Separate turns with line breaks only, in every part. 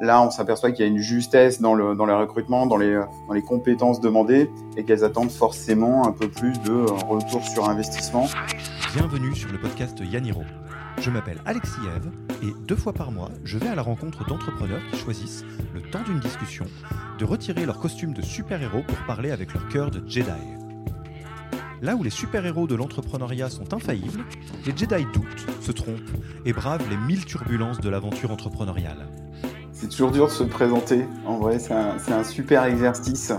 Là, on s'aperçoit qu'il y a une justesse dans le, dans recrutement, dans les, compétences demandées et qu'elles attendent forcément un peu plus de retour sur investissement.
Bienvenue sur le podcast Yaniro. Je m'appelle Alexis Eve et deux fois par mois, je vais à la rencontre d'entrepreneurs qui choisissent, le temps d'une discussion, de retirer leur costume de super-héros pour parler avec leur cœur de Jedi. Là où les super-héros de l'entrepreneuriat sont infaillibles, les Jedi doutent, se trompent et bravent les mille turbulences de l'aventure entrepreneuriale.
C'est toujours dur de se présenter. En vrai, c'est un, super exercice.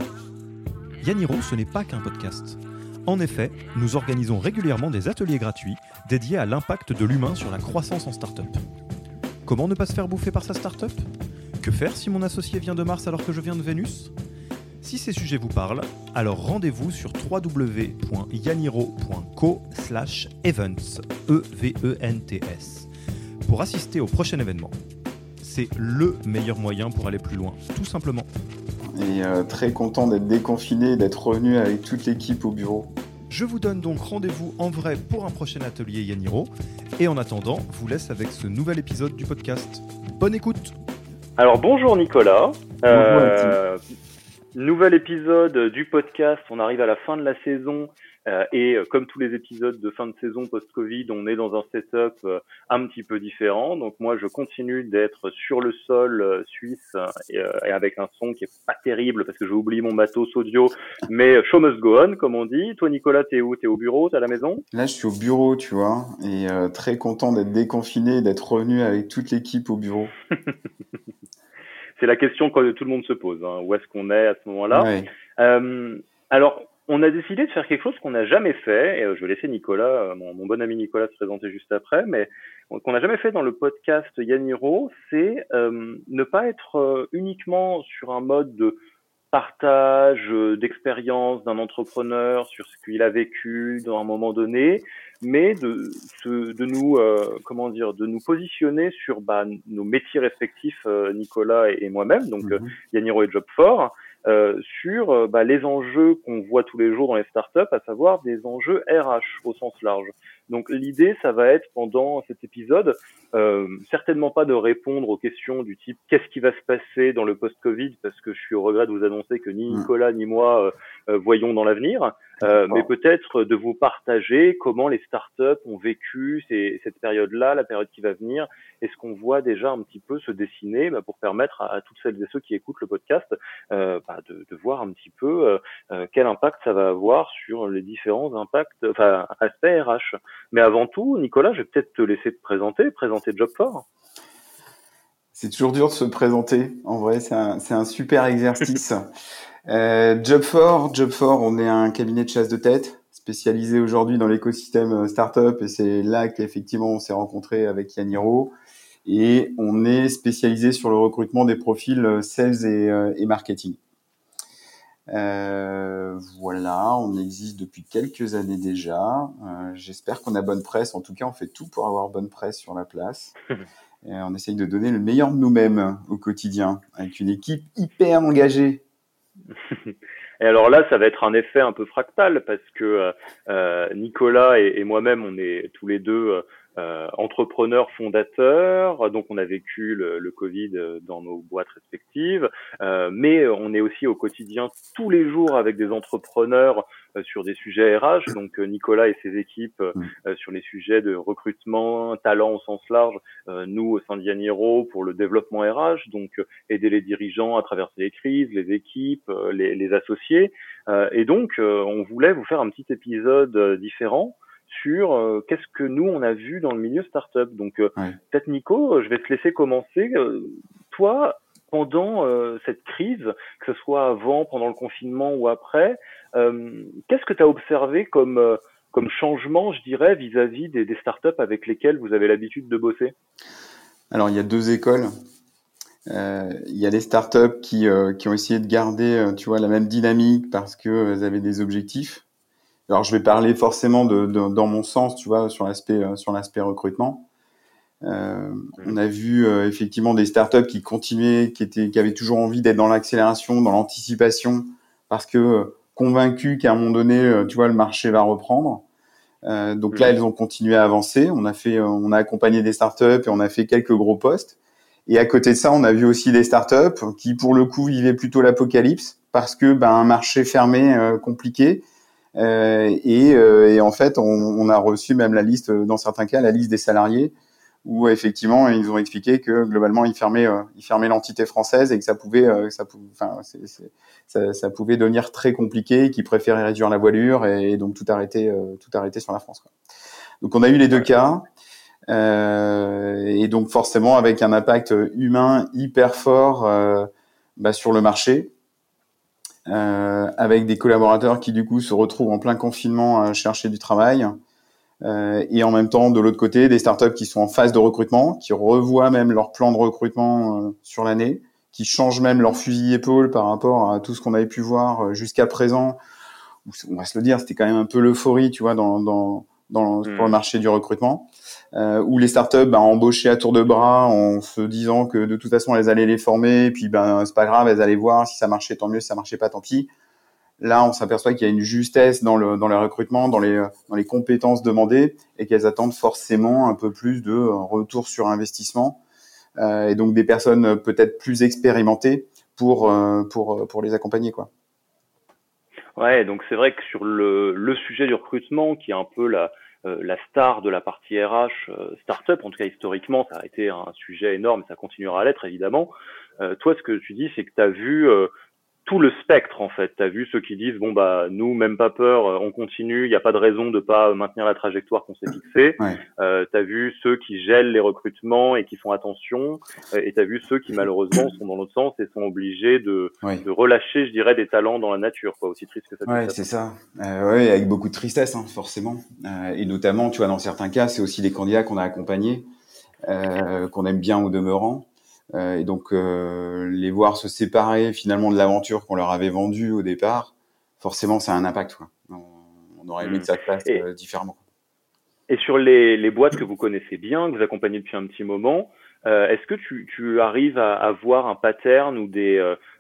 Yaniro, ce n'est pas qu'un podcast. En effet, nous organisons régulièrement des ateliers gratuits dédiés à l'impact de l'humain sur la croissance en start-up. Comment ne pas se faire bouffer par sa start-up? Que faire si mon associé vient de Mars alors que je viens de Vénus? Si ces sujets vous parlent, alors rendez-vous sur www.yaniro.co/events e v e n t s pour assister au prochain événement. C'est le meilleur moyen pour aller plus loin, tout simplement.
Et euh, très content d'être déconfiné, d'être revenu avec toute l'équipe au bureau.
Je vous donne donc rendez-vous en vrai pour un prochain atelier Yaniro. Et en attendant, vous laisse avec ce nouvel épisode du podcast. Bonne écoute
Alors bonjour Nicolas. Euh, Nouvel épisode du podcast. On arrive à la fin de la saison euh, et euh, comme tous les épisodes de fin de saison post-Covid, on est dans un setup euh, un petit peu différent. Donc moi, je continue d'être sur le sol suisse et, avec un son qui est pas terrible parce que j'ai oublié mon matos audio. Mais show must go on, comme on dit. Toi, Nicolas, t'es où? T'es au bureau? T'es à la maison?
Là, je suis au bureau, tu vois, et très content d'être déconfiné, d'être revenu avec toute l'équipe au bureau.
c'est la question que tout le monde se pose. Hein. Où est-ce qu'on est à ce moment-là? Euh, Alors, on a décidé de faire quelque chose qu'on n'a jamais fait, et euh, je vais laisser Nicolas, euh, mon, bon ami Nicolas, se présenter juste après, mais qu'on n'a jamais fait dans le podcast Yaniro, c'est ne pas être uniquement sur un mode de partage d'expérience d'un entrepreneur sur ce qu'il a vécu dans un moment donné, mais de, de nous euh, comment dire de nous positionner sur bah, nos métiers respectifs euh, Nicolas et, moi-même. Donc mm Yaniro et Jobfort euh, sur bah, les enjeux qu'on voit tous les jours dans les startups à savoir des enjeux RH au sens large. Donc l'idée ça va être pendant cet épisode certainement pas de répondre aux questions du type qu'est-ce qui va se passer dans le post-Covid? parce que je suis au regret de vous annoncer que ni mm. Nicolas ni moi voyons dans l'avenir euh, mais peut-être de vous partager comment les startups ont vécu ces, cette période-là, la période qui va venir, et ce qu'on voit déjà un petit peu se dessiner bah, pour permettre à, toutes celles et ceux qui écoutent le podcast euh, bah, de, de, voir un petit peu euh, euh quel impact ça va avoir sur les différents impacts, enfin aspects RH. Mais avant tout, Nicolas, je vais peut-être te laisser te présenter, présenter Job4.
C'est toujours dur de se présenter. En vrai, c'est un, un super exercice. Euh, Job 4, Job 4, on est un cabinet de chasse de tête spécialisé aujourd'hui dans l'écosystème euh, startup et c'est là qu'effectivement on s'est rencontré avec Yaniro et on est spécialisé sur le recrutement des profils euh, sales et, euh, et marketing. Euh, voilà, on existe depuis quelques années déjà. Euh, J'espère qu'on a bonne presse. En tout cas, on fait tout pour avoir bonne presse sur la place. Et on essaye de donner le meilleur de nous-mêmes au quotidien, avec une équipe hyper engagée
et alors là, ça va être un effet un peu fractal parce que euh, euh Nicolas et, moi-même, on est tous les deux euh, entrepreneurs fondateurs, donc on a vécu le, Covid dans nos boîtes respectives, euh, mais on est aussi au quotidien tous les jours avec des entrepreneurs sur des sujets RH, donc Nicolas et ses équipes mm. sur les sujets de recrutement, talent au sens large, nous au sein d'Yaniro pour le développement RH, donc aider les dirigeants à traverser les crises, les équipes, les, les associés, et donc on voulait vous faire un petit épisode différent sur euh, qu'est-ce que nous on a vu dans le milieu startup. Donc euh, peut-être Nico, je vais te laisser commencer. Euh, toi, pendant cette crise, que ce soit avant, pendant le confinement ou après, qu'est-ce que tu as observé comme comme changement, je dirais, vis-à-vis des, des startups avec lesquelles vous avez l'habitude de bosser?
Alors, il y a deux écoles. il y a les startups qui, ont essayé de garder, tu vois, la même dynamique parce qu'elles avaient des objectifs. Alors, je vais parler forcément dans mon sens, tu vois, sur l'aspect euh, sur l'aspect recrutement. Euh, on a vu euh, effectivement des startups qui continuaient, qui étaient, qui avaient toujours envie d'être dans l'accélération, dans l'anticipation, parce que convaincus qu'à un moment donné, tu vois, le marché va reprendre. donc là, elles ont continué à avancer. On a fait, on a accompagné des startups et on a fait quelques gros postes. Et à côté de ça, on a vu aussi des startups qui, pour le coup, vivaient plutôt l'apocalypse parce que ben, un marché fermé, compliqué. Et, et, en fait, on, on, a reçu même la liste, dans certains cas, la liste des salariés où effectivement ils ont expliqué que globalement ils fermaient euh, ils fermaient l'entité française et que ça pouvait euh, ça pouvait enfin ça, ça, pouvait devenir très compliqué qu'ils préféraient réduire la voilure et, donc tout arrêter euh, tout arrêter sur la France quoi. donc on a eu les deux cas et donc forcément avec un impact humain hyper fort bah, sur le marché avec des collaborateurs qui du coup se retrouvent en plein confinement à chercher du travail euh, et en même temps, de l'autre côté, des startups qui sont en phase de recrutement, qui revoient même leur plan de recrutement euh, sur l'année, qui changent même leur fusil épaule par rapport à tout ce qu'on avait pu voir euh, jusqu'à présent. On va se le dire, c'était quand même un peu l'euphorie, tu vois, dans, dans, dans sur le hmm. marché du recrutement, euh, où les startups bah, embauchaient à tour de bras en se disant que de toute façon elles allaient les former, et puis ben c'est pas grave, elles allaient voir si ça marchait tant mieux, si ça marchait pas tant pis. Là, on s'aperçoit qu'il y a une justesse dans le, dans le recrutement, dans les, dans les compétences demandées et qu'elles attendent forcément un peu plus de retour sur investissement euh, et donc des personnes peut-être plus expérimentées pour, euh, pour, pour les accompagner. Quoi.
Ouais, donc c'est vrai que sur le, le sujet du recrutement, qui est un peu la, euh, la star de la partie RH euh, startup, en tout cas historiquement, ça a été un sujet énorme, ça continuera à l'être évidemment. Euh, toi, ce que tu dis, c'est que tu as vu tout le spectre en fait. Tu as vu ceux qui disent bon bah nous même pas peur, euh, on continue, il n'y a pas de raison de pas maintenir la trajectoire qu'on s'est fixée. Euh, tu as vu ceux qui gèlent les recrutements et qui font attention euh, et tu as vu ceux qui malheureusement sont dans l'autre sens et sont obligés de, de relâcher je dirais des talents dans la nature quoi, aussi triste que ça
Ouais, c'est ça. Euh, ouais, avec beaucoup de tristesse hein, forcément. Euh, et notamment tu vois dans certains cas, c'est aussi des candidats qu'on a accompagnés qu'on aime bien au demeurant euh, et donc euh, les voir se séparer finalement de l'aventure qu'on leur avait vendue au départ, forcément ça a un impact. Quoi. On, aurait aimé que ça se euh, différemment.
Et sur les, les, boîtes que vous connaissez bien, que vous accompagnez depuis un petit moment, euh, est-ce que tu, tu, arrives à, à, voir un pattern ou des,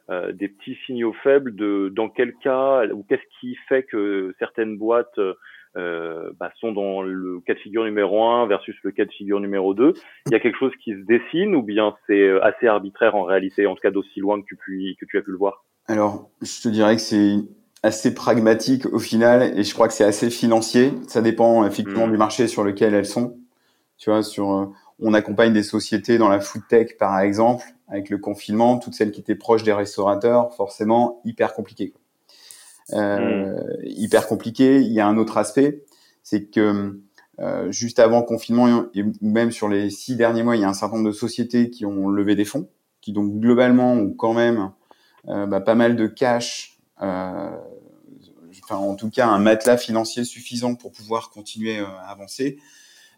euh, des petits signaux faibles de dans quel cas ou qu'est-ce qui fait que certaines boîtes euh, bah, sont dans le cas de figure numéro 1 versus le cas de figure numéro 2 Il y a quelque chose qui se dessine ou bien c'est euh, assez arbitraire en réalité, en tout cas d'aussi loin que tu, puis, que tu as pu le voir?
Alors, je te dirais que c'est assez pragmatique au final et je crois que c'est assez financier. Ça dépend effectivement hmm. du marché sur lequel elles sont. Tu vois, sur euh, on accompagne des sociétés dans la food tech par exemple, avec le confinement, toutes celles qui étaient proches des restaurateurs, forcément hyper compliqué. Euh, hyper compliqué. Il y a un autre aspect, c'est que euh, juste avant confinement et même sur les six derniers mois, il y a un certain nombre de sociétés qui ont levé des fonds, qui donc globalement ont quand même euh, bah, pas mal de cash, enfin en tout cas un matelas financier suffisant pour pouvoir continuer à avancer.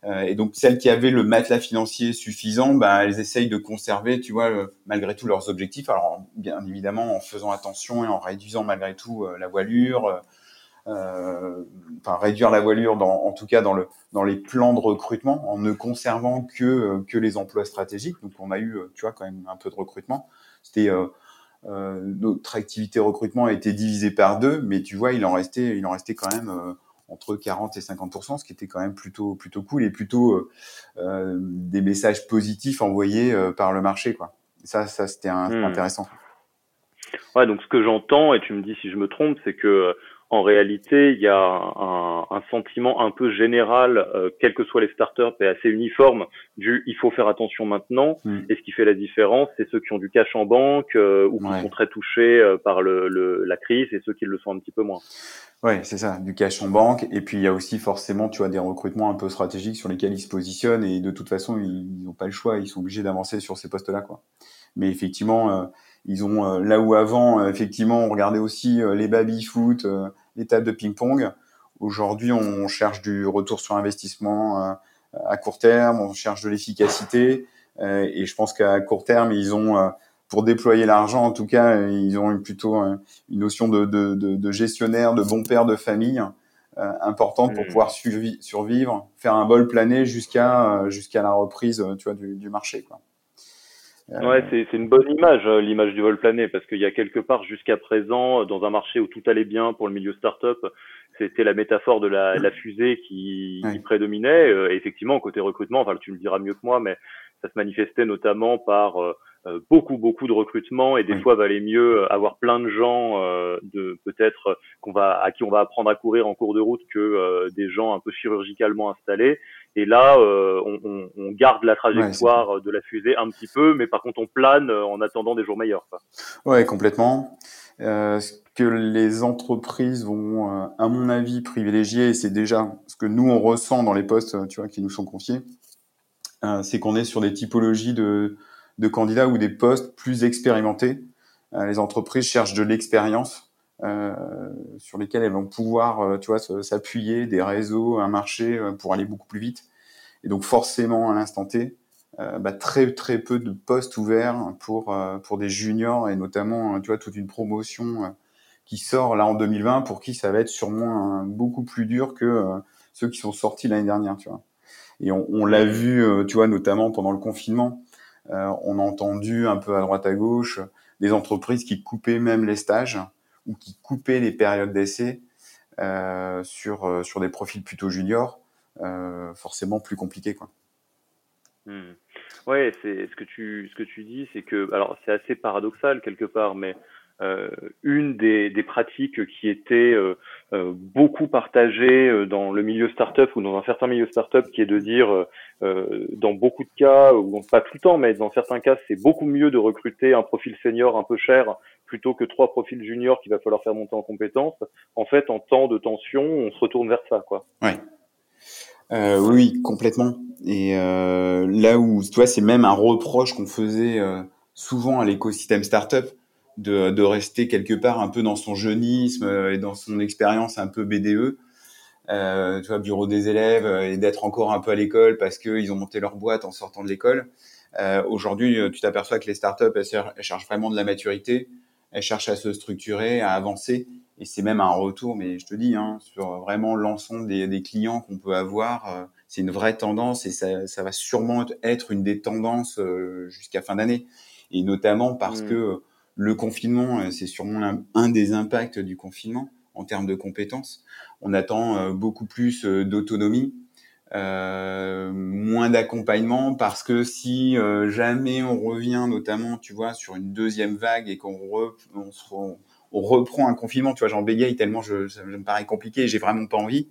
Euh, et donc celles qui avaient le matelas financier suffisant, bah, elles essayent de conserver, tu vois, euh, malgré tout leurs objectifs. Alors bien évidemment en faisant attention et en réduisant malgré tout euh, la voilure. Euh, enfin réduire la voilure dans, en tout cas dans le dans les plans de recrutement en ne conservant que que les emplois stratégiques donc on a eu tu vois quand même un peu de recrutement c'était euh, notre activité recrutement a été divisée par deux mais tu vois il en restait il en restait quand même entre 40 et 50% ce qui était quand même plutôt plutôt cool et plutôt euh, euh des messages positifs envoyés euh, par le marché quoi. ça ça c'était hmm. intéressant.
Ouais, donc ce que j'entends et tu me dis si je me trompe, c'est que en réalité, il y a un, un sentiment un peu général, euh, quelles que soient les startups, et assez uniforme du il faut faire attention maintenant. Hmm. Et ce qui fait la différence, c'est ceux qui ont du cash en banque euh, ou qui sont très touchés euh, par le, le, la crise et ceux qui le sont un petit peu moins.
Ouais, c'est ça, du cash en banque. Et puis il y a aussi forcément, tu vois, des recrutements un peu stratégiques sur lesquels ils se positionnent et de toute façon, ils n'ont pas le choix, ils sont obligés d'avancer sur ces postes-là, quoi. Mais effectivement, euh, ils ont euh, là où avant, euh, effectivement, on regardait aussi les baby foot, les tables de ping-pong. Aujourd'hui, on cherche du retour sur investissement à court terme, on cherche de l'efficacité. et je pense qu'à court terme, ils ont pour déployer l'argent, en tout cas, ils ont plutôt une notion de, de, de, de gestionnaire, de bon père de famille euh, importante pour mmh. pouvoir survivre, faire un bol plané jusqu'à euh, jusqu'à la reprise, euh, tu vois, du, du marché, quoi.
Ouais, c'est une bonne image, l'image du vol plané, parce qu'il y a quelque part jusqu'à présent, dans un marché où tout allait bien pour le milieu startup, c'était la métaphore de la, la fusée qui, qui prédominait. Et effectivement, côté recrutement, enfin, tu me diras mieux que moi, mais ça se manifestait notamment par beaucoup beaucoup de recrutement et des fois valait mieux avoir plein de gens de peut-être qu'on va à qui on va apprendre à courir en cours de route que des gens un peu chirurgicalement installés. Et là on, on, on, garde la trajectoire de la fusée un petit peu mais par contre on plane en attendant des jours meilleurs quoi.
ouais complètement. Euh, ce que les entreprises vont, euh, à mon avis, privilégier, et c'est déjà ce que nous on ressent dans les postes, tu vois, qui nous sont confiés, euh, c'est qu'on est sur des typologies de, de candidats ou des postes plus expérimentés. les entreprises cherchent de l'expérience euh, sur lesquelles elles vont pouvoir, tu vois, s'appuyer, des réseaux, un marché pour aller beaucoup plus vite. Et donc forcément, à l'instant T, euh, bah, très très peu de postes ouverts pour euh, pour des juniors et notamment tu vois toute une promotion euh, qui sort là en 2020 pour qui ça va être sûrement beaucoup plus dur que ceux qui sont sortis l'année dernière tu vois et on, on l'a vu tu vois notamment pendant le confinement on a entendu un peu à droite à gauche des entreprises qui coupaient même les stages ou qui coupaient les périodes d'essai sur sur des profils plutôt juniors forcément plus compliqués quoi
Hmm. Ouais, c'est ce que tu ce que tu dis, c'est que alors c'est assez paradoxal quelque part, mais euh, une des, des pratiques qui était euh, euh, beaucoup partagée euh, dans le milieu startup ou dans un certain milieu startup, qui est de dire euh, dans beaucoup de cas, ou pas tout le temps, mais dans certains cas, c'est beaucoup mieux de recruter un profil senior un peu cher plutôt que trois profils juniors qu'il va falloir faire monter en compétences. En fait, en temps de tension, on se retourne vers ça, quoi.
Ouais. Euh, oui, complètement. Et euh, là où, tu vois, c'est même un reproche qu'on faisait euh, souvent à l'écosystème startup de, de rester quelque part un peu dans son jeunisme et dans son expérience un peu BDE. Euh, tu vois, bureau des élèves et d'être encore un peu à l'école parce qu'ils ont monté leur boîte en sortant de l'école. Euh, Aujourd'hui, tu t'aperçois que les startups, elles, elles cherchent vraiment de la maturité, elles cherchent à se structurer, à avancer et c'est même un retour, mais je te dis, hein, sur vraiment l'ensemble des, des, clients qu'on peut avoir, euh, c'est une vraie tendance et ça, ça, va sûrement être une des tendances euh, jusqu'à fin d'année. Et notamment parce mmh. que le confinement, euh, c'est sûrement un, des impacts du confinement en termes de compétences. On attend beaucoup plus d'autonomie, euh, moins d'accompagnement parce que si jamais on revient notamment, tu vois, sur une deuxième vague et qu'on on reprend un confinement, tu vois, j'en bégaye tellement je, ça me paraît compliqué j'ai vraiment pas envie.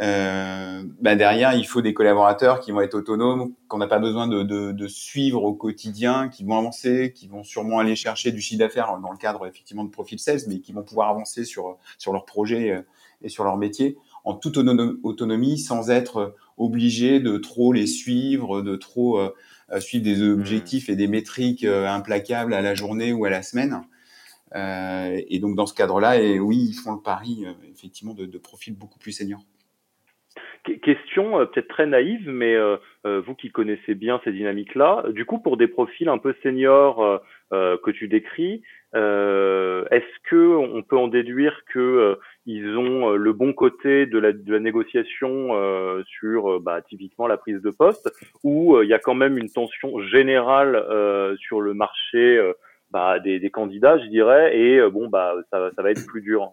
Euh, bah derrière, il faut des collaborateurs qui vont être autonomes, qu'on n'a pas besoin de, de, de, suivre au quotidien, qui vont avancer, qui vont sûrement aller chercher du chiffre d'affaires dans le cadre effectivement de profil sales, mais qui vont pouvoir avancer sur sur leur projet euh, et sur leur métier en toute autonomie, sans être obligé de trop les suivre, de trop euh, suivre des mmh. objectifs et des métriques euh, implacables à la journée ou à la semaine. Euh, et donc dans ce cadre-là, et oui, ils font le pari euh, effectivement de, de profils beaucoup plus seniors.
Question euh, peut-être très naïve, mais vous qui connaissez bien ces dynamiques-là, du coup pour des profils un peu seniors que tu décris, est-ce que on peut en déduire que ils ont le bon côté de la, de la négociation sur bah, typiquement la prise de poste, ou il y a quand même une tension générale sur le marché bah, des, des, candidats, je dirais, et euh, bon, bah, ça, ça, va être plus dur.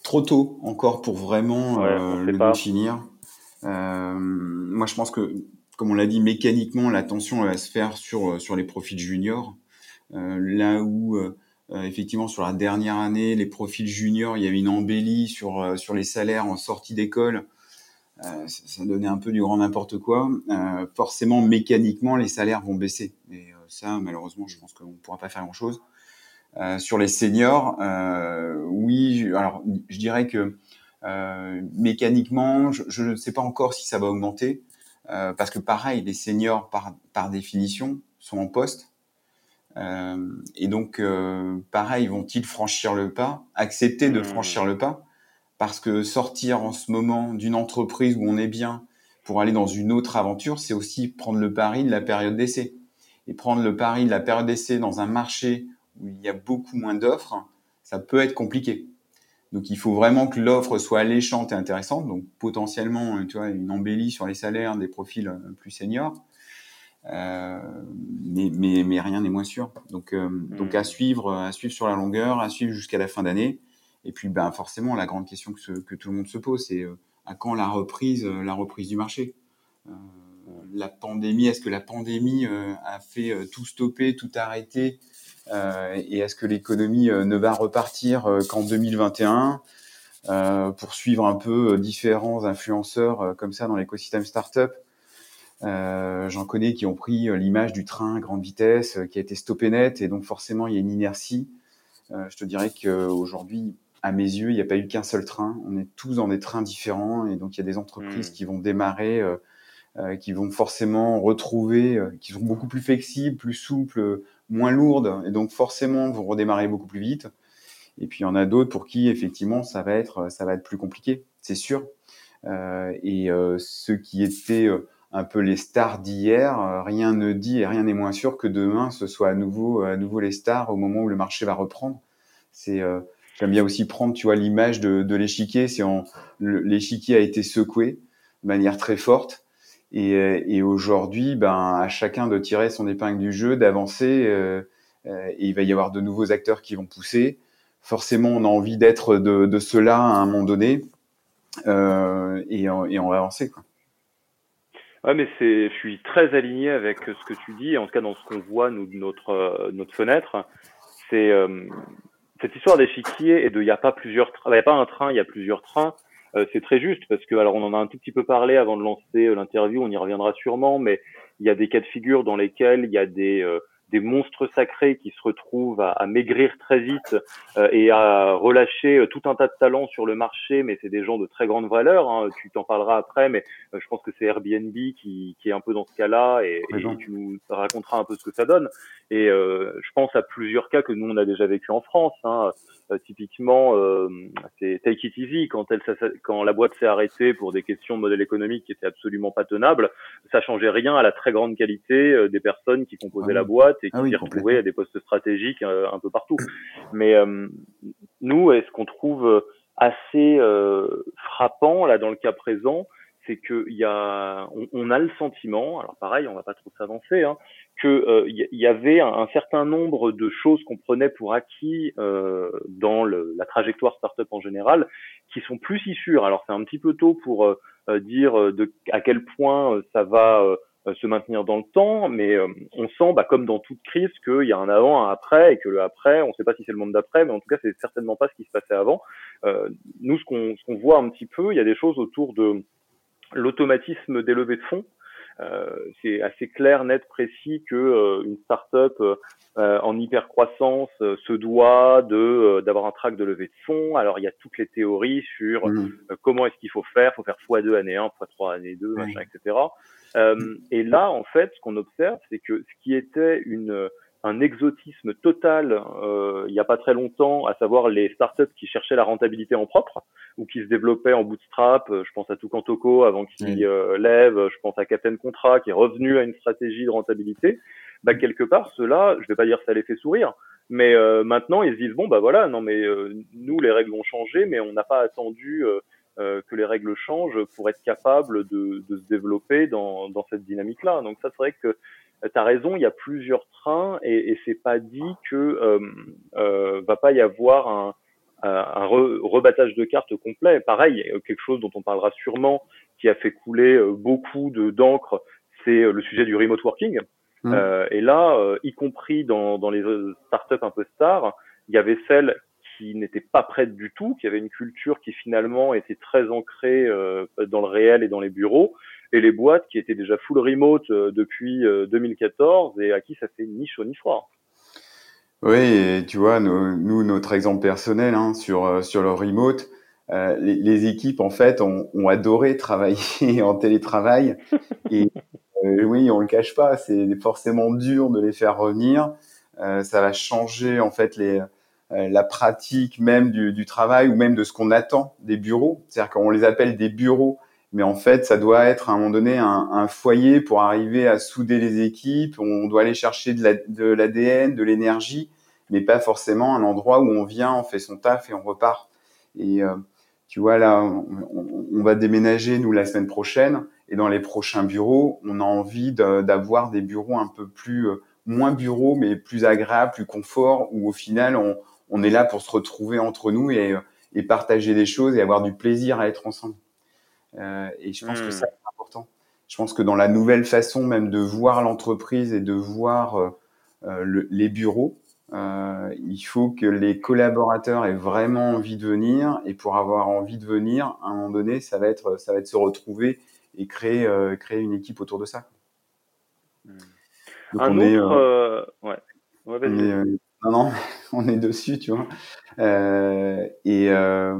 Euh.
Trop tôt encore pour vraiment euh, le définir. Euh, moi, je pense que, comme on l'a dit, mécaniquement, la tension va se faire sur sur les profils juniors, là où effectivement sur la dernière année, les profils juniors, il y avait une embellie sur sur les salaires en sortie d'école. Euh, ça, donnait un peu du grand n'importe quoi. Euh, forcément, mécaniquement, les salaires vont baisser. Et ça, malheureusement, je pense qu'on ne pourra pas faire grand-chose. Euh, sur les seniors, euh, oui, alors je dirais que euh, mécaniquement, je ne sais pas encore si ça va augmenter, euh, parce que pareil, les seniors, par, par définition, sont en poste. Euh, et donc, pareil, vont-ils franchir le pas, accepter de mmh. franchir le pas? Parce que sortir en ce moment d'une entreprise où on est bien pour aller dans une autre aventure, c'est aussi prendre le pari de la période d'essai et prendre le pari de la période d'essai dans un marché où il y a beaucoup moins d'offres, ça peut être compliqué. Donc il faut vraiment que l'offre soit alléchante et intéressante, donc potentiellement tu vois, une embellie sur les salaires des profils euh, plus seniors, euh, mais, mais, mais, rien n'est moins sûr. Donc, euh, donc à suivre, à suivre sur la longueur, à suivre jusqu'à la fin d'année. Et puis ben forcément la grande question que, que tout le monde se pose, c'est euh, à quand la reprise, la reprise du marché? la pandémie, est-ce que la pandémie a fait tout stopper, tout arrêter? Et est-ce que l'économie ne va repartir qu'en 2021 pour suivre un peu différents influenceurs comme ça dans l'écosystème startup? J'en connais qui ont pris l'image du train à grande vitesse qui a été stoppé net et donc forcément il y a une inertie. je te dirais qu'aujourd'hui, à mes yeux, il n'y a pas eu qu'un seul train. On est tous dans des trains différents et donc il y a des entreprises mmh. qui vont démarrer, euh, euh, qui vont forcément retrouver, euh, qui sont beaucoup plus flexibles, plus souples, moins lourdes et donc forcément vont redémarrer beaucoup plus vite. Et puis il y en a d'autres pour qui effectivement ça va être, ça va être plus compliqué, c'est sûr. et ceux qui étaient un peu les stars d'hier, rien ne dit et rien n'est moins sûr que demain ce soit à nouveau, à nouveau les stars au moment où le marché va reprendre. C'est J'aime bien aussi prendre, tu vois, l'image de, de l'échiquier. C'est l'échiquier a été secoué de manière très forte. Et, et aujourd'hui, ben, à chacun de tirer son épingle du jeu, d'avancer. Euh, euh, et il va y avoir de nouveaux acteurs qui vont pousser. Forcément, on a envie d'être de, de cela à un moment donné. Euh, et, et on va avancer. Quoi.
Ouais, mais c'est, je suis très aligné avec ce que tu dis, en tout cas dans ce qu'on voit nous de notre euh, notre fenêtre. C'est euh, cette histoire d'échiquier et de il n'y a pas plusieurs il a pas un train, il y a plusieurs trains. Euh, c'est très juste parce que alors on en a un tout petit peu parlé avant de lancer euh, l'interview, on y reviendra sûrement, mais il y a des cas de figure dans lesquels il y a des euh, des monstres sacrés qui se retrouvent à, à maigrir très vite euh, et à relâcher euh, tout un tas de talents sur le marché, mais c'est des gens de très grande valeur. Hein. Tu t'en parleras après, mais je pense que c'est Airbnb qui, qui, est un peu dans ce cas-là et, et, tu nous raconteras un peu ce que ça donne. Et je pense à plusieurs cas que nous on a déjà vécu en France. Hein. Euh, typiquement, euh, c'est Take It Easy quand elle quand la boîte s'est arrêtée pour des questions de modèle économique qui étaient absolument pas tenables, ça changeait rien à la très grande qualité euh, des personnes qui composaient la boîte et ah qui s'y retrouvaient à des postes stratégiques un peu partout. Mais nous, est-ce qu'on trouve assez frappant là dans le cas présent, c'est que y a, on, a le sentiment, alors pareil, on va pas trop s'avancer, hein, que euh, y, avait un, certain nombre de choses qu'on prenait pour acquis euh, dans la trajectoire startup en général, qui sont plus si sûres. Alors c'est un petit peu tôt pour euh, dire à quel point ça va se maintenir dans le temps, mais on sent, bah, comme dans toute crise, qu'il y a un avant, un après, et que le après, on ne sait pas si c'est le monde d'après, mais en tout cas c'est certainement pas ce qui se passait avant. nous, ce qu'on voit un petit peu, il y a des choses autour de l'automatisme des levées de fonds. Euh, c'est assez clair, net, précis que euh, une startup euh, en hyper croissance se doit de d'avoir un track de levée de fonds. Alors il y a toutes les théories sur mmh. comment est-ce qu'il faut faire, faut faire x2 année 1, x3 année 2, machin, etc. et là, en fait, ce qu'on observe, c'est que ce qui était une un exotisme total euh, il n'y a pas très longtemps, à savoir les startups qui cherchaient la rentabilité en propre ou qui se développaient en bootstrap. Euh, je pense à Toucan avant qu'il euh, lève, je pense à Captain Contra qui est revenu à une stratégie de rentabilité. Bah, quelque part, cela, je vais pas dire ça les fait sourire, mais euh, maintenant ils se disent bon bah voilà, non mais nous les règles ont changé, mais on n'a pas attendu que les règles changent pour être capable de, de se développer dans, dans cette dynamique-là. Donc ça, c'est vrai que tu as raison, il y a plusieurs trains et, et c'est pas dit que euh, euh, va pas y avoir un, un rebattage de cartes complet. Pareil, quelque chose dont on parlera sûrement, qui a fait couler euh, beaucoup de d'encre, c'est euh, le sujet du remote working. Mmh. Euh, et là, euh, y compris dans, dans les startups un peu stars, il y avait celles qui n'étaient pas prêtes du tout, qui avaient une culture qui finalement était très ancrée dans le réel et dans les bureaux, et les boîtes qui étaient déjà full remote euh, depuis 2014 euh, et à qui ça fait ni chaud ni froid.
Oui, tu vois, nous, notre exemple personnel hein, sur, euh, sur le remote, les, équipes, en fait, ont, adoré travailler en télétravail. Et oui, on le cache pas, c'est forcément dur de les faire revenir. ça va changer, en fait, la pratique même du, du, travail ou même de ce qu'on attend des bureaux. C'est-à-dire qu'on les appelle des bureaux mais en fait, ça doit être à un moment donné un, un, foyer pour arriver à souder les équipes. On doit aller chercher de l'ADN, de, l'énergie, mais pas forcément un endroit où on vient, on fait son taf et on repart. Et euh, tu vois, là, on, on, va déménager, nous, la semaine prochaine. Et dans les prochains bureaux, on a envie d'avoir des bureaux un peu plus, euh, moins bureaux, mais plus agréables, plus confort, où au final, on, on est là pour se retrouver entre nous et, et partager des choses et avoir du plaisir à être ensemble. Euh, et je pense que ça, hmm. c'est important. je pense que dans la nouvelle façon même de voir l'entreprise et de voir les bureaux, il faut que les collaborateurs aient vraiment envie de venir. Et pour avoir envie de venir, à un moment donné, ça va être, ça va être se retrouver et créer, créer une équipe autour de ça.
Hmm. un autre, ouais.
non, non, on est dessus, tu vois. Euh, et euh,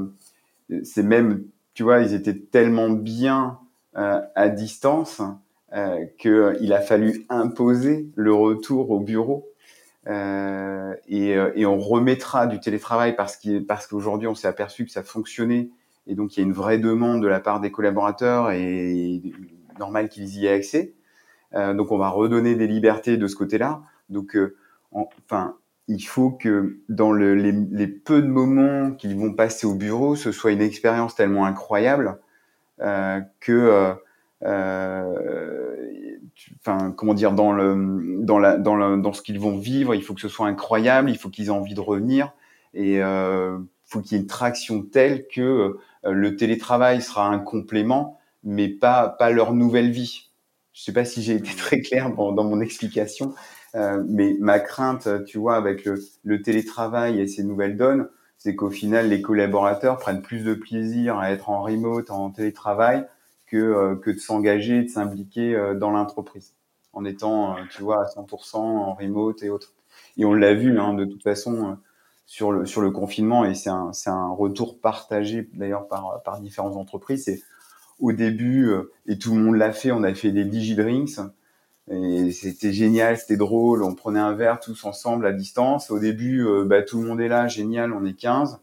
c'est même, tu vois, ils étaient tellement bien euh, à distance euh, qu'il a fallu imposer le retour au bureau. Euh, et, et, on remettra du télétravail parce qu'aujourd'hui, on s'est aperçu que ça fonctionnait et donc il y a une vraie demande de la part des collaborateurs et normal qu'ils y aient accès. Euh, donc on va redonner des libertés de ce côté-là. Donc enfin il faut que dans le, les, peu de moments qu'ils vont passer au bureau, ce soit une expérience tellement incroyable euh, que, euh, euh enfin, comment dire, dans ce qu'ils vont vivre, il faut que ce soit incroyable, il faut qu'ils aient envie de revenir et euh, faut qu'il y ait une traction telle que euh, le télétravail sera un complément, mais pas leur nouvelle vie. Je sais pas si j'ai été très clair dans mon explication, euh, mais ma crainte, tu vois, avec le, le télétravail et ces nouvelles donnes, c'est qu'au final, les collaborateurs prennent plus de plaisir à être en remote, en télétravail, que, euh, que de s'engager, de s'impliquer euh, dans l'entreprise, en étant, tu vois, à 100% en remote et autres. Et on l'a vu, hein, de toute façon, sur le, sur le confinement, et c'est un, un retour partagé d'ailleurs par, par différentes entreprises. C'est au début, et tout le monde l'a fait, on a fait des digi-drinks, et c'était génial, c'était drôle. On prenait un verre tous ensemble à distance. Au début, euh, bah, tout le monde est là, génial, on est 15.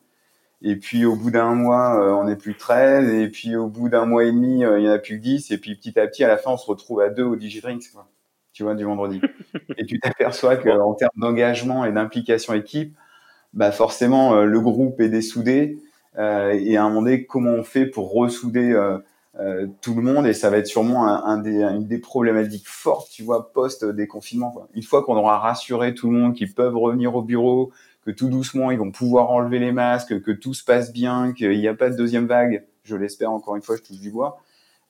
Et puis au bout d'un mois, euh, on est plus 13. Et puis au bout d'un mois et demi, euh, il y en a plus que 10. Et puis petit à petit, à la fin, on se retrouve à deux au Digidrinks, quoi. Tu vois, du vendredi. et tu t'aperçois qu'en termes d'engagement et d'implication équipe, bah forcément, le groupe est dessoudé. et à un moment donné, comment on fait pour ressouder euh, tout le monde et ça va être sûrement un, des, une des problématiques fortes, tu vois, post déconfinement. Une fois qu'on aura rassuré tout le monde qu'ils peuvent revenir au bureau, que tout doucement ils vont pouvoir enlever les masques, que tout se passe bien, qu'il n'y a pas de deuxième vague, je l'espère encore une fois, je touche du bois.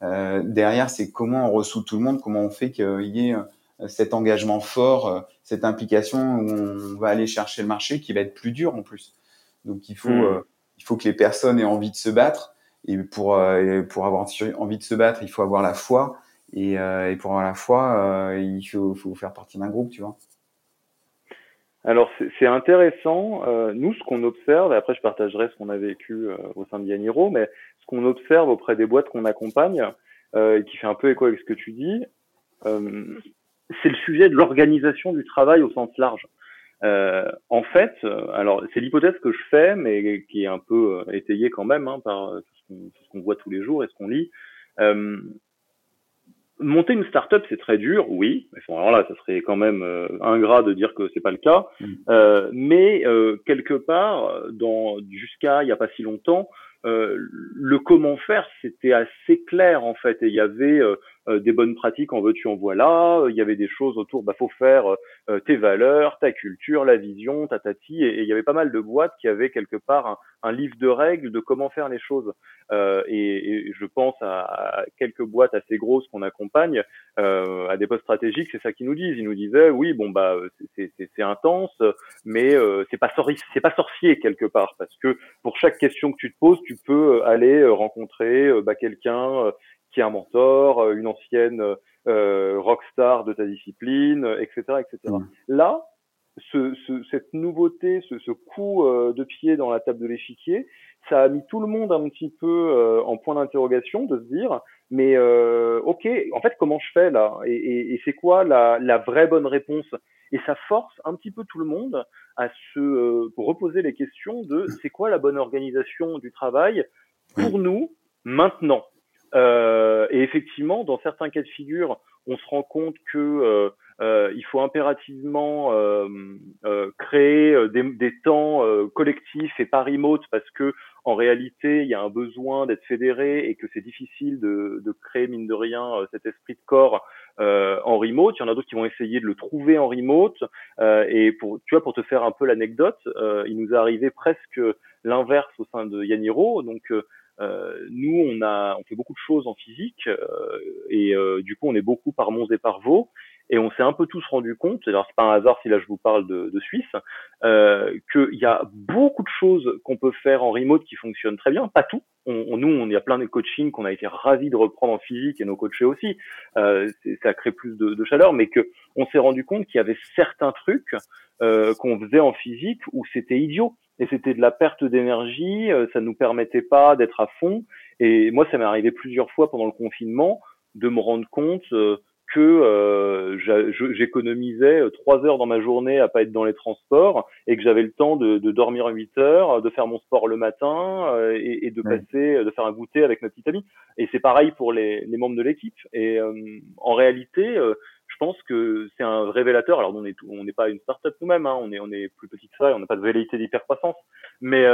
Euh, derrière, c'est comment on ressout tout le monde, comment on fait qu'il y ait euh, cet engagement fort, euh, cette implication où on va aller chercher le marché qui va être plus dur en plus. Donc il faut, mmh. il faut que les personnes aient envie de se battre et pour, euh, pour avoir envie de se battre, il faut avoir la foi. Et, euh, pour avoir la foi, euh, il faut, faire partie d'un groupe, tu vois.
Alors c'est intéressant. nous, ce qu'on observe, et après je partagerai ce qu'on a vécu au sein de Yaniro, mais ce qu'on observe auprès des boîtes qu'on accompagne, et qui fait un peu écho avec ce que tu dis, c'est le sujet de l'organisation du travail au sens large. En fait, alors c'est l'hypothèse que je fais, mais qui est un peu étayée quand même hein, par qu'on voit tous les jours et ce qu'on lit. Euh, monter une startup, c'est très dur, oui. Alors là, ça serait quand même euh, ingrat de dire que c'est pas le cas. Mm. Euh, mais euh, quelque part, dans jusqu'à il n'y a pas si longtemps, euh, le comment faire, c'était assez clair en fait. Et il y avait des bonnes pratiques, en veux-tu, en voilà. Il y avait des choses autour, bah faut faire tes valeurs, ta culture, la vision, ta tati. Et, il y avait pas mal de boîtes qui avaient quelque part un, livre de règles de comment faire les choses. Et, et, je pense à, quelques boîtes assez grosses qu'on accompagne à des postes stratégiques. C'est ça qu'ils nous disent. Ils nous disaient, oui, bon bah c'est intense, mais c'est pas c'est pas sorcier quelque part parce que pour chaque question que tu te poses tu peux euh, aller euh, rencontrer euh, bah, quelqu'un qui est un mentor, une ancienne rockstar de ta discipline, etc., etc. Mmh. Là, ce, ce, cette nouveauté, ce, ce coup de pied dans la table de l'échiquier, ça a mis tout le monde un petit peu en point d'interrogation de se dire, mais ok, en fait, comment je fais là? Et, et, et c'est quoi la, la, vraie bonne réponse? Et ça force un petit peu tout le monde à se euh, reposer les questions de c'est quoi la bonne organisation du travail pour nous maintenant? Euh, et effectivement, dans certains cas de figure, on se rend compte que euh, euh il faut impérativement euh, créer des, des temps collectifs et pas remote parce que en réalité, il y a un besoin d'être fédéré et que c'est difficile de, de, créer mine de rien cet esprit de corps euh, en remote. Il y en a d'autres qui vont essayer de le trouver en remote. Euh, et pour, tu vois, pour te faire un peu l'anecdote, euh, il nous est arrivé presque l'inverse au sein de Yaniro. Donc, nous, on a, on fait beaucoup de choses en physique et du coup, on est beaucoup par Mons et par Vaux. Et on s'est un peu tous rendu compte, alors c'est pas un hasard si là je vous parle de, de Suisse, euh, qu'il y a beaucoup de choses qu'on peut faire en remote qui fonctionnent très bien, pas tout. On, nous, on y a plein de coaching qu'on a été ravis de reprendre en physique et nos coachés aussi. Euh, ça crée plus de, de, chaleur, mais que on s'est rendu compte qu'il y avait certains trucs euh, qu'on faisait en physique où c'était idiot et c'était de la perte d'énergie, euh, ça nous permettait pas d'être à fond. Et moi, ça m'est arrivé plusieurs fois pendant le confinement de me rendre compte euh, que euh, j'économisais euh, trois heures dans ma journée à pas être dans les transports et que j'avais le temps de, de dormir huit heures, de faire mon sport le matin euh, et, et, de passer, de faire un goûter avec ma petite amie. Et c'est pareil pour les, les, membres de l'équipe. Et en réalité, je pense que c'est un révélateur. Alors on est on n'est pas une start-up nous-mêmes, hein, on est plus petit que ça, on n'a pas de velléité d'hypercroissance, mais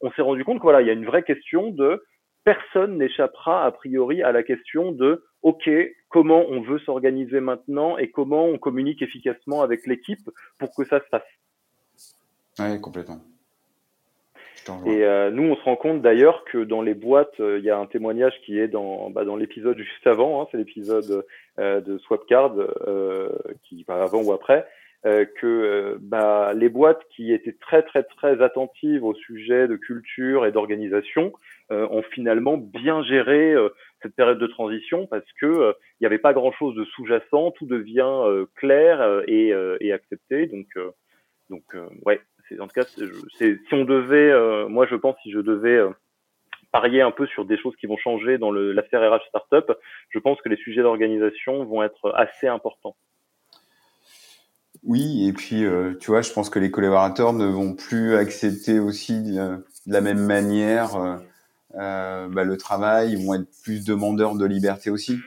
on s'est rendu compte que voilà, il y a une vraie question de personne n'échappera a priori à la question de OK, comment on veut s'organiser maintenant et comment on communique efficacement avec l'équipe pour que ça se fasse.
Oui, complètement.
Et euh, nous, on se rend compte d'ailleurs que dans les boîtes, euh, il y a un témoignage qui est dans, bah, dans l'épisode juste avant, hein, c'est l'épisode euh, de Swapcard, qui va avant ou après, euh, que euh, bah, les boîtes qui étaient très très très attentives au sujet de culture et d'organisation euh, ont finalement bien géré cette période de transition parce que il n'y avait pas grand chose de sous-jacent, tout devient clair et, et, accepté. Donc donc ouais, en tout cas c'est si on devait, moi je pense si je devais parier un peu sur des choses qui vont changer dans le, la sphère RH startup, je pense que les sujets d'organisation vont être assez importants.
Oui, et puis euh, tu vois, je pense que les collaborateurs ne vont plus accepter aussi de, la même manière euh, euh, bah, le travail, ils vont être plus demandeurs de liberté aussi.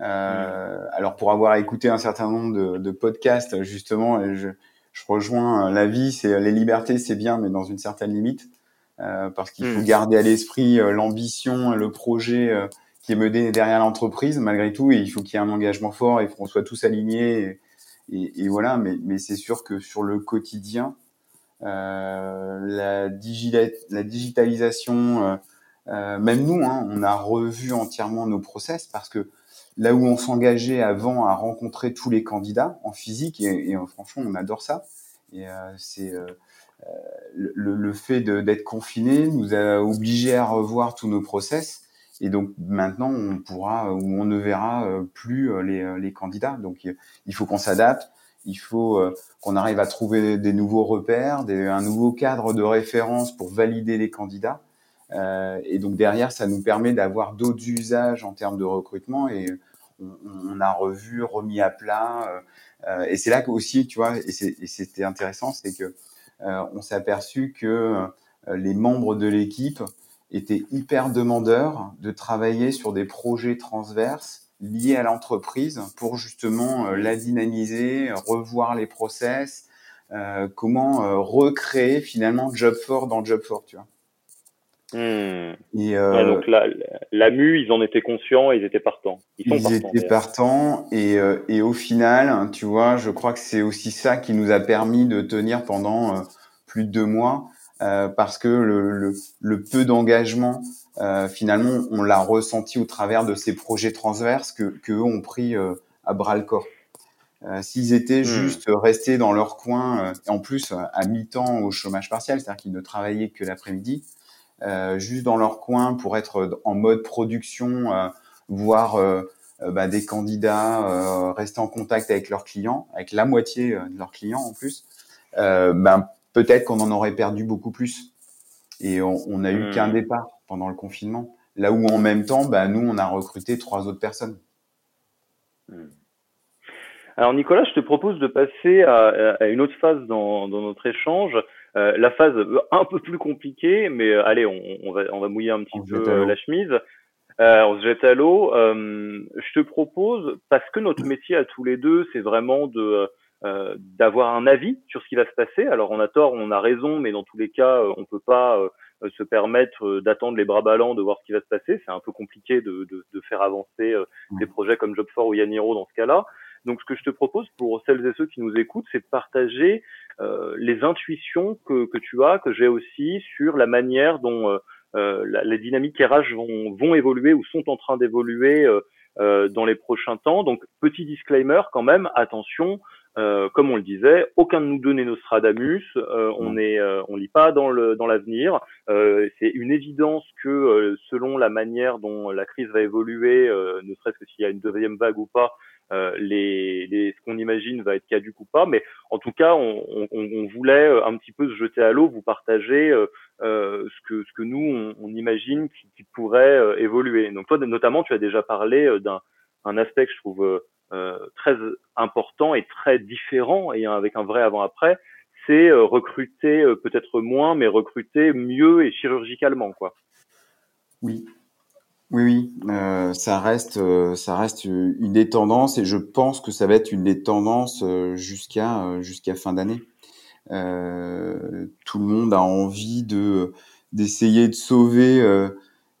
Euh, alors pour avoir écouté un certain nombre de, de podcasts, justement, je, je rejoins la vie, c'est les libertés, c'est bien, mais dans une certaine limite, parce qu'il faut mm. garder à l'esprit l'ambition, le projet qui est mené derrière l'entreprise, malgré tout, et il faut qu'il y ait un engagement fort et qu'on soit tous alignés. Et, et, et voilà, mais, mais c'est sûr que sur le quotidien, euh, la, la, digitalisation, euh, euh, même nous, hein, on a revu entièrement nos process parce que là où on s'engageait avant à rencontrer tous les candidats en physique, et, et franchement, on adore ça. Et euh, c'est euh, le, le, fait d'être confiné nous a obligés à revoir tous nos process. Et donc maintenant, on pourra ou on ne verra euh, plus euh, les, euh, les candidats. Donc il faut qu'on s'adapte, il faut qu'on arrive à trouver des nouveaux repères, des, un nouveau cadre de référence pour valider les candidats. Euh, et donc derrière, ça nous permet d'avoir d'autres usages en termes de recrutement et on, a revu, remis à plat. Euh, et c'est là que aussi, tu vois, et c'était intéressant, c'est que euh, on s'est aperçu que les membres de l'équipe était hyper demandeur de travailler sur des projets transverses liés à l'entreprise pour justement euh, la dynamiser, revoir les process, euh, comment euh, recréer finalement Job 4 dans Job 4, tu vois.
Hmm. Et euh, donc la, la MU, ils en étaient conscients, ils étaient partants.
Ils, sont ils étaient partants et, euh, et au final, tu vois, je crois que c'est aussi ça qui nous a permis de tenir pendant plus de deux mois euh, parce que le, le, le peu d'engagement, euh, finalement, on l'a ressenti au travers de ces projets transverses que, que eux ont pris euh, à bras le corps. Euh, s'ils étaient hmm. juste restés dans leur coin, et en plus à mi-temps au chômage partiel, c'est-à-dire qu'ils ne travaillaient que l'après-midi, juste dans leur coin pour être en mode production, voir bah, des candidats rester en contact avec leurs clients, avec la moitié de leurs clients en plus, ben peut-être qu'on en aurait perdu beaucoup plus. Et on n'a eu qu'un hmm. départ pendant le confinement. Là où en même temps, bah, nous, on a recruté trois autres personnes.
Hmm. Alors Nicolas, je te propose de passer à, à une autre phase dans, dans notre échange, euh, la phase un peu plus compliquée, mais euh, allez, on, on, va, on va mouiller un petit peu la chemise. Euh, on se jette à l'eau. Euh, je te propose, parce que notre métier à tous les deux, c'est vraiment de euh, d'avoir un avis sur ce qui va se passer. Alors on a tort, on a raison, mais dans tous les cas, euh, on peut pas euh, se permettre d'attendre les bras ballants de voir ce qui va se passer. C'est un peu compliqué de, de, de faire avancer des projets comme Job4 ou Yaniro dans ce cas-là. Donc ce que je te propose pour celles et ceux qui nous écoutent, c'est de partager les intuitions que, que, tu as, que j'ai aussi sur la manière dont les dynamiques RH vont, vont évoluer ou sont en train d'évoluer dans les prochains temps. Donc petit disclaimer quand même, attention, euh, comme on le disait, aucun de nous deux n'est Nostradamus. Euh, on est, euh, on lit pas dans le dans l'avenir. c'est une évidence que selon la manière dont la crise va évoluer, ne serait-ce que s'il y a une deuxième vague ou pas, les, les, ce qu'on imagine va être caduque ou pas. Mais en tout cas, on, on, on voulait un petit peu se jeter à l'eau, vous partager ce que ce que nous on, imagine qui, pourrait évoluer. Donc toi, notamment, tu as déjà parlé d'un un aspect que je trouve euh, très important et très différent et avec un vrai avant-après, c'est euh, recruter euh, peut-être moins, mais recruter mieux et chirurgicalement, quoi.
Oui, oui, oui, euh, ça reste, ça reste une des tendances et je pense que ça va être une des tendances jusqu'à jusqu'à fin d'année. Euh, tout le monde a envie de d'essayer de sauver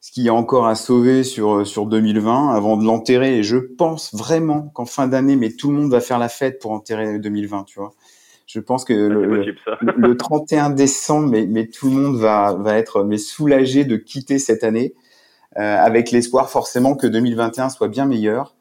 ce qu'il y a encore à sauver sur sur 2020 avant de l'enterrer. Et je pense vraiment qu'en fin d'année, mais tout le monde va faire la fête pour enterrer 2020, tu vois. Je pense que le, le, 31 décembre, mais, mais tout le monde va va être mais soulagé de quitter cette année euh, avec l'espoir forcément que 2021 soit bien meilleur.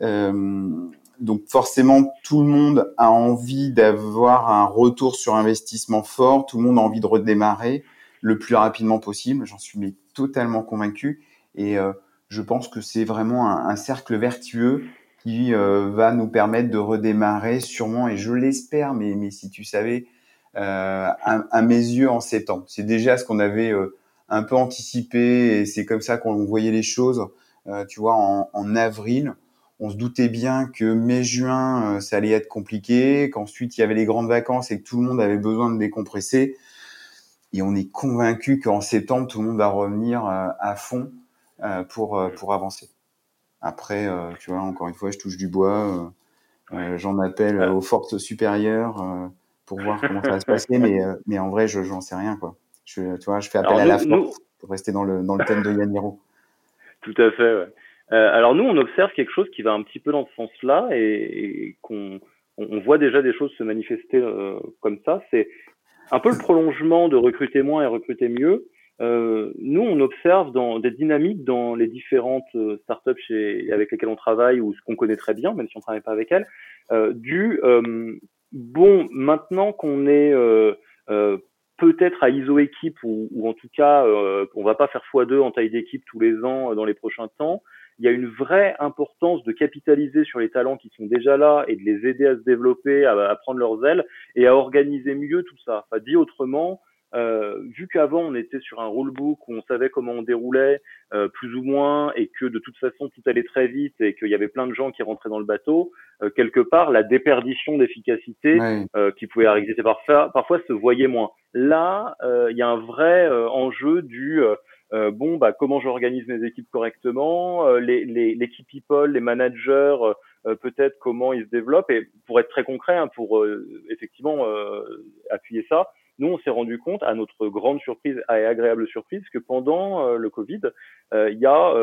Euh, donc forcément, tout le monde a envie d'avoir un retour sur investissement fort. Tout le monde a envie de redémarrer le plus rapidement possible. J'en suis totalement convaincu. Et euh, je pense que c'est vraiment un, cercle vertueux qui euh, va nous permettre de redémarrer sûrement, et je l'espère, mais, mais si tu savais, euh, à, mes yeux en sept ans. C'est déjà ce qu'on avait un peu anticipé et c'est comme ça qu'on voyait les choses. tu vois, en, en, avril, on se doutait bien que mai-juin, ça allait être compliqué, qu'ensuite il y avait les grandes vacances et que tout le monde avait besoin de décompresser et on est convaincu qu'en septembre, tout le monde va revenir euh, à fond euh, pour, euh, pour avancer. Après, tu vois, encore une fois, je touche du bois, j'en appelle aux forces supérieures pour voir comment ça va se passer, mais, mais en vrai, je n'en sais rien. Quoi. Je, tu vois, je fais appel à la force pour rester dans le, dans le thème de Yaniro.
Tout à fait, ouais. alors nous, on observe quelque chose qui va un petit peu dans ce sens-là et, qu'on on voit déjà des choses se manifester comme ça. C'est un peu le prolongement de recruter moins et recruter mieux. Euh, nous, on observe dans des dynamiques dans les différentes euh, startups chez, avec lesquelles on travaille ou ce qu'on connaît très bien, même si on ne travaille pas avec elles, euh, du euh, bon, maintenant qu'on est euh, peut-être à ISO équipe ou, en tout cas, on va pas faire x2 en taille d'équipe tous les ans dans les prochains temps il y a une vraie importance de capitaliser sur les talents qui sont déjà là et de les aider à se développer, à, prendre leurs ailes et à organiser mieux tout ça. Enfin, dit autrement, euh, vu qu'avant on était sur un rulebook où on savait comment on déroulait euh, plus ou moins et que de toute façon tout allait très vite et qu'il y avait plein de gens qui rentraient dans le bateau, euh, quelque part la déperdition d'efficacité qui pouvait arriver parfois, parfois se voyait moins. Là, il y a un vrai enjeu du euh, bon, bah, comment j'organise mes équipes correctement, euh, les, les, l'équipe people, les managers, euh, peut-être comment ils se développent. Et pour être très concret, hein, pour effectivement appuyer ça, nous, on s'est rendu compte, à notre grande surprise et agréable surprise, que pendant le Covid, il y a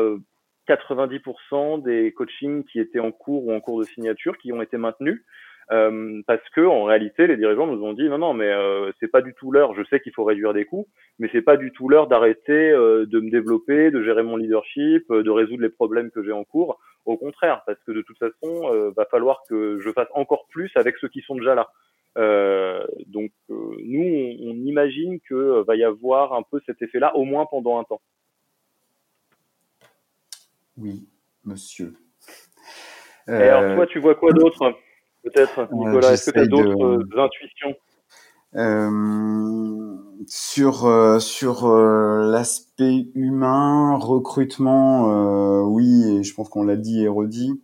90% des coachings qui étaient en cours ou en cours de signature qui ont été maintenus. Euh, parce que en réalité, les dirigeants nous ont dit non, non, mais euh, c'est pas du tout l'heure. Je sais qu'il faut réduire des coûts, mais c'est pas du tout l'heure d'arrêter euh, de me développer, de gérer mon leadership, euh, de résoudre les problèmes que j'ai en cours. Au contraire, parce que de toute façon, va falloir que je fasse encore plus avec ceux qui sont déjà là. Donc, nous, on, on, imagine que va y avoir un peu cet effet-là, au moins pendant un temps.
Oui, monsieur.
Et alors, toi, tu vois quoi d'autre peut-être, Nicolas? Est-ce que tu as d'autres euh, intuitions?
Euh, sur euh, sur euh, l'aspect humain, recrutement, oui, et je pense qu'on l'a dit et redit.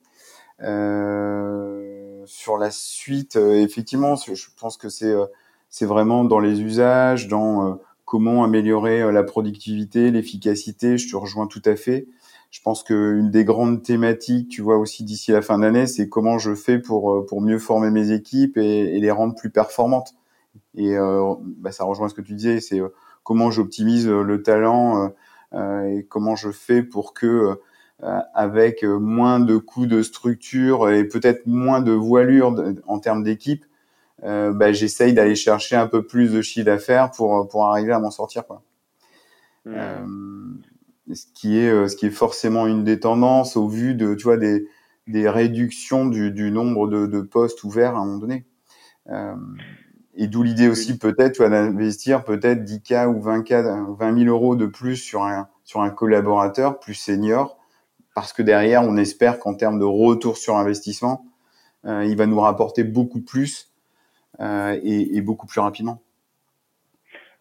Sur la suite, effectivement, je pense que c'est c'est vraiment dans les usages, dans comment améliorer la productivité, l'efficacité. Je te rejoins tout à fait je pense qu'une des grandes thématiques, tu vois aussi d'ici la fin d'année, c'est comment je fais pour euh, pour mieux former mes équipes et, et les rendre plus performantes. Et euh, bah, ça rejoint ce que tu disais, c'est euh, comment j'optimise le talent euh, et comment je fais pour que avec moins de coûts de structure et peut-être moins de voilure en termes d'équipe, bah, j'essaye d'aller chercher un peu plus de chiffre d'affaires pour pour arriver à m'en sortir quoi. mmh. ce qui est ce qui est forcément une des tendances au vu de tu vois des des réductions du, du nombre de, de, postes ouverts à un moment donné. et d'où l'idée aussi peut-être d'investir peut-être 10K ou 20K, 20 000 euros de plus sur un, sur un collaborateur plus senior, parce que derrière, on espère qu'en termes de retour sur investissement, euh, il va nous rapporter beaucoup plus euh, et, et, beaucoup plus rapidement.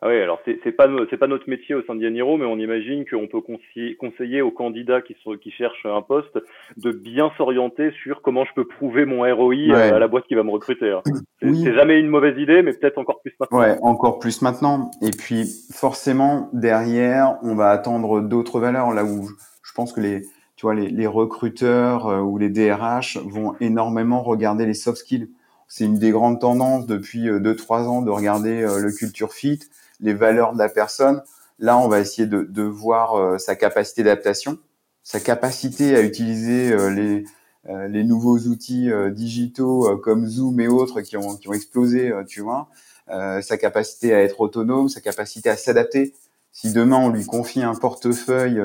Ah oui, alors c'est pas c'est pas notre métier au sein d'Yaniro, mais on imagine qu'on peut conseiller, conseiller aux candidats qui sont qui cherchent un poste de bien s'orienter sur comment je peux prouver mon ROI à la boîte qui va me recruter. Hein. C'est jamais une mauvaise idée, mais peut-être encore plus maintenant.
Ouais, encore plus maintenant. Et puis forcément derrière, on va attendre d'autres valeurs là où je pense que les tu vois les, les recruteurs euh, ou les DRH vont énormément regarder les soft skills. C'est une des grandes tendances depuis 2-3 euh, ans de regarder le culture fit les valeurs de la personne. Là, on va essayer de, de voir euh, sa capacité d'adaptation, sa capacité à utiliser euh, les, euh, les nouveaux outils digitaux comme Zoom et autres qui ont, qui ont explosé, tu vois, sa capacité à être autonome, sa capacité à s'adapter. Si demain on lui confie un portefeuille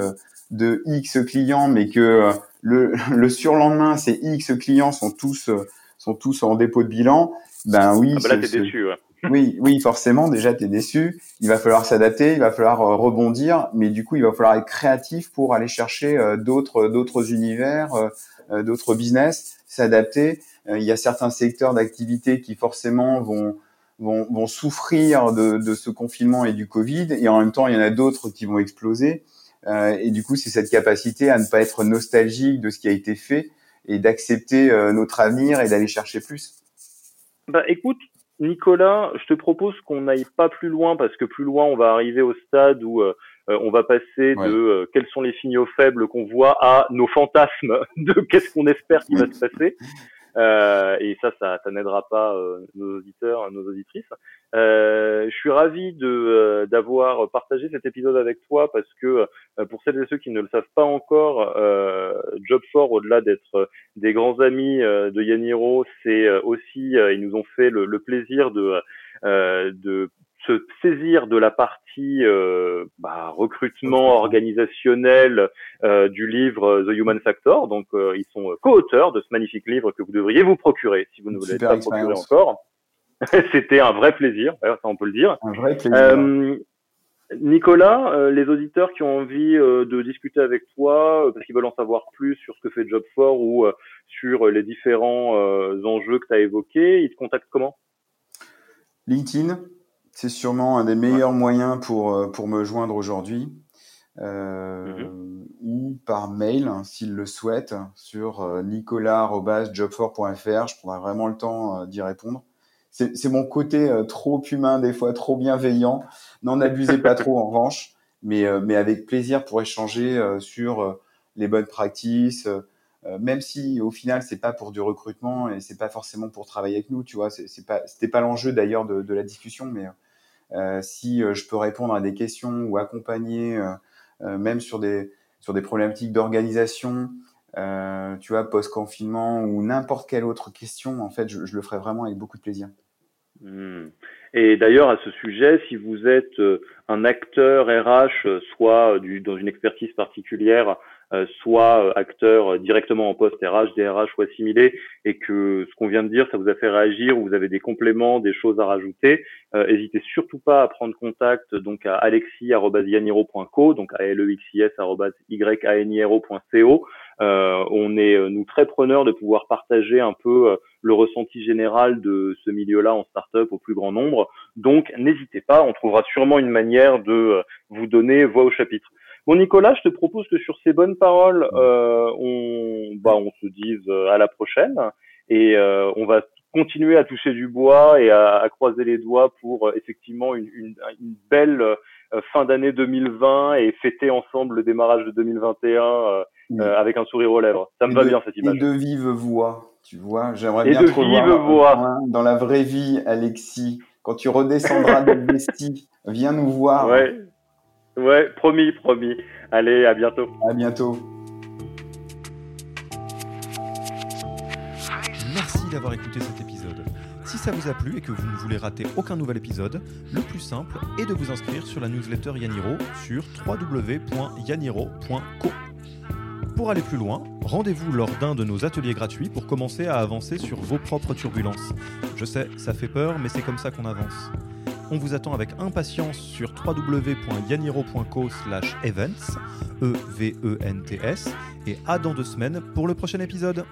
de X clients, mais que le, le surlendemain ces X clients sont tous sont tous en dépôt de bilan, ben oui.
Ah bah là, t'es déçu. Ouais
oui, oui, forcément, déjà, tu es déçu. Il va falloir s'adapter, il va falloir euh, rebondir, mais du coup, il va falloir être créatif pour aller chercher euh, d'autres d'autres univers, euh, d'autres business, s'adapter. Il y a certains secteurs d'activité qui forcément vont, vont, vont souffrir de, de, ce confinement et du Covid, et en même temps, il y en a d'autres qui vont exploser. Et du coup, c'est cette capacité à ne pas être nostalgique de ce qui a été fait et d'accepter notre avenir et d'aller chercher plus.
Bah, écoute, Nicolas, je te propose qu'on n'aille pas plus loin parce que plus loin, on va arriver au stade où euh, euh, on va passer de euh, quels sont les signaux faibles qu'on voit à nos fantasmes de qu'est-ce qu'on espère qui va se passer. Euh, et ça, ça, ça n'aidera pas euh, nos auditeurs, nos auditrices. Euh, je suis ravi de d'avoir partagé cet épisode avec toi parce que pour celles et ceux qui ne le savent pas encore, Job4, au-delà d'être des grands amis de Yaniro, c'est aussi ils nous ont fait le, le plaisir de de se saisir de la partie euh, bah, recrutement organisationnel euh, du livre The Human Factor. Donc, euh, ils sont co-auteurs de ce magnifique livre que vous devriez vous procurer si vous ne voulez pas procurer encore. C'était un vrai plaisir, ça on peut le dire.
Un vrai plaisir.
Nicolas, les auditeurs qui ont envie de discuter avec toi, parce qu'ils veulent en savoir plus sur ce que fait Job4 ou sur les différents enjeux que tu as évoqués, ils te contactent comment?
LinkedIn, c'est sûrement un des meilleurs moyens pour, euh, pour me joindre aujourd'hui. Euh, mhm. ou par mail hein, s'ils le souhaitent sur euh, nicolas.job4.fr. Je prendrai vraiment le temps d'y répondre. C'est mon côté trop humain, des fois trop bienveillant. N'en abusez pas trop en revanche, mais, mais avec plaisir pour échanger sur les bonnes pratiques, même si au final c'est pas pour du recrutement et c'est pas forcément pour travailler avec nous, tu vois, c'est pas c'était pas l'enjeu d'ailleurs de, de, la discussion, mais euh, si euh, je peux répondre à des questions ou accompagner, euh, même sur des sur des problématiques d'organisation, tu vois, post-confinement ou n'importe quelle autre question, en fait, je, je, le ferai vraiment avec beaucoup de plaisir.
Hmm. Et d'ailleurs, à ce sujet, si vous êtes un acteur RH, soit du, dans une expertise particulière, euh, soit euh, acteur euh, directement en poste RH, DRH ou assimilé, et que ce qu'on vient de dire, ça vous a fait réagir, ou vous avez des compléments, des choses à rajouter, n'hésitez surtout pas à prendre contact donc à alexis@yaniro.co, donc à l e x i s euh, on est nous très preneurs de pouvoir partager un peu le ressenti général de ce milieu-là en startup au plus grand nombre. Donc n'hésitez pas, on trouvera sûrement une manière de vous donner voix au chapitre. Bon Nicolas, je te propose que sur ces bonnes paroles, euh, on, bah, on se dise euh, à la prochaine et euh, on va continuer à toucher du bois et à, croiser les doigts pour effectivement une, une, une belle fin d'année 2020 et fêter ensemble le démarrage de 2021 avec un sourire aux lèvres. Ça me va bien cette image.
Et de vive voix, tu vois. J'aimerais bien de te vive voix. dans la vraie vie, Alexis. Quand tu redescendras de Bestie, viens nous voir.
Ouais. Ouais, promis, promis. Allez, à bientôt.
À bientôt.
Merci d'avoir écouté cet épisode. Si ça vous a plu et que vous ne voulez rater aucun nouvel épisode, le plus simple est de vous inscrire sur la newsletter Yaniro sur www.yaniro.co. Pour aller plus loin, rendez-vous lors d'un de nos ateliers gratuits pour commencer à avancer sur vos propres turbulences. Je sais, ça fait peur, mais c'est comme ça qu'on avance. On vous attend avec impatience sur www.yaniro.co/events, E-V-E-N-T-S, et à dans deux semaines pour le prochain épisode.